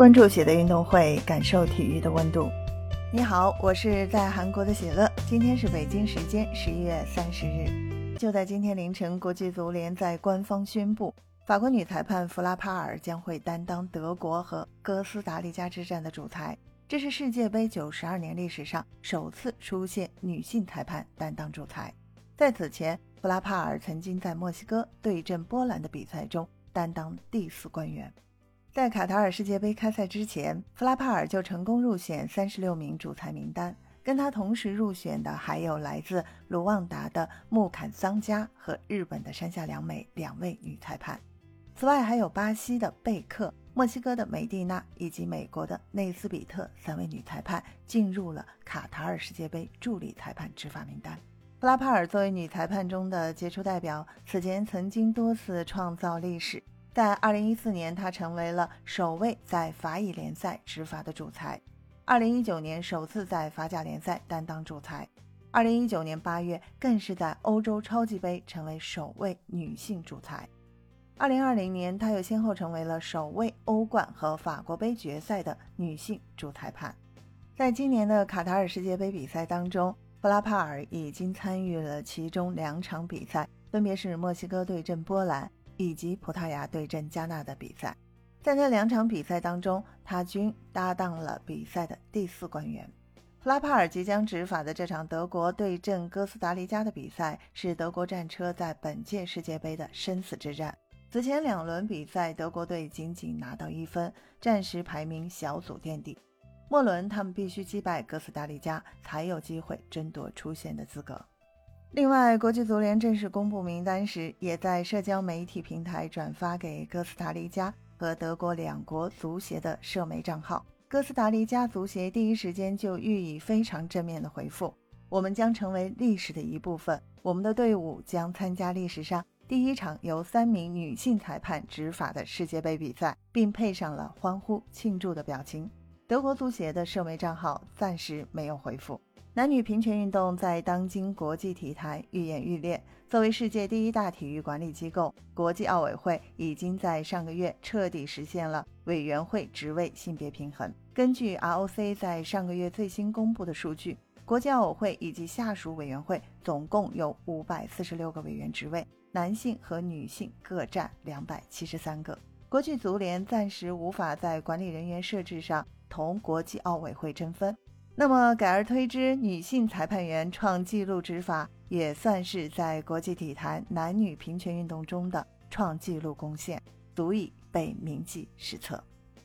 关注喜的运动会，感受体育的温度。你好，我是在韩国的喜乐。今天是北京时间十一月三十日。就在今天凌晨，国际足联在官方宣布，法国女裁判弗拉帕尔将会担当德国和哥斯达黎加之战的主裁。这是世界杯九十二年历史上首次出现女性裁判担当主裁。在此前，弗拉帕尔曾经在墨西哥对阵波兰的比赛中担当第四官员。在卡塔尔世界杯开赛之前，弗拉帕尔就成功入选三十六名主裁名单。跟他同时入选的还有来自卢旺达的穆坎桑加和日本的山下良美两位女裁判。此外，还有巴西的贝克、墨西哥的梅蒂娜以及美国的内斯比特三位女裁判进入了卡塔尔世界杯助理裁判执法名单。弗拉帕尔作为女裁判中的杰出代表，此前曾经多次创造历史。在2014年，他成为了首位在法乙联赛执法的主裁；2019年，首次在法甲联赛担当主裁；2019年8月，更是在欧洲超级杯成为首位女性主裁；2020年，她又先后成为了首位欧冠和法国杯决赛的女性主裁判。在今年的卡塔尔世界杯比赛当中，弗拉帕尔已经参与了其中两场比赛，分别是墨西哥对阵波兰。以及葡萄牙对阵加纳的比赛，在那两场比赛当中，他均搭档了比赛的第四官员。弗拉帕尔即将执法的这场德国对阵哥斯达黎加的比赛，是德国战车在本届世界杯的生死之战。此前两轮比赛，德国队仅仅拿到一分，暂时排名小组垫底。末轮他们必须击败哥斯达黎加，才有机会争夺出线的资格。另外，国际足联正式公布名单时，也在社交媒体平台转发给哥斯达黎加和德国两国足协的社媒账号。哥斯达黎加足协第一时间就予以非常正面的回复：“我们将成为历史的一部分，我们的队伍将参加历史上第一场由三名女性裁判执法的世界杯比赛，并配上了欢呼庆祝的表情。”德国足协的社媒账号暂时没有回复。男女平权运动在当今国际体坛愈演愈烈。作为世界第一大体育管理机构，国际奥委会已经在上个月彻底实现了委员会职位性别平衡。根据 ROC 在上个月最新公布的数据，国际奥委会以及下属委员会总共有五百四十六个委员职位，男性和女性各占两百七十三个。国际足联暂时无法在管理人员设置上同国际奥委会争分。那么，改而推之，女性裁判员创纪录执法，也算是在国际体坛男女平权运动中的创纪录贡献，足以被铭记史册。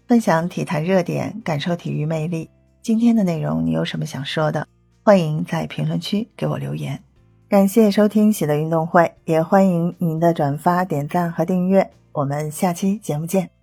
分享体坛热点，感受体育魅力。今天的内容你有什么想说的？欢迎在评论区给我留言。感谢收听喜乐运动会，也欢迎您的转发、点赞和订阅。我们下期节目见。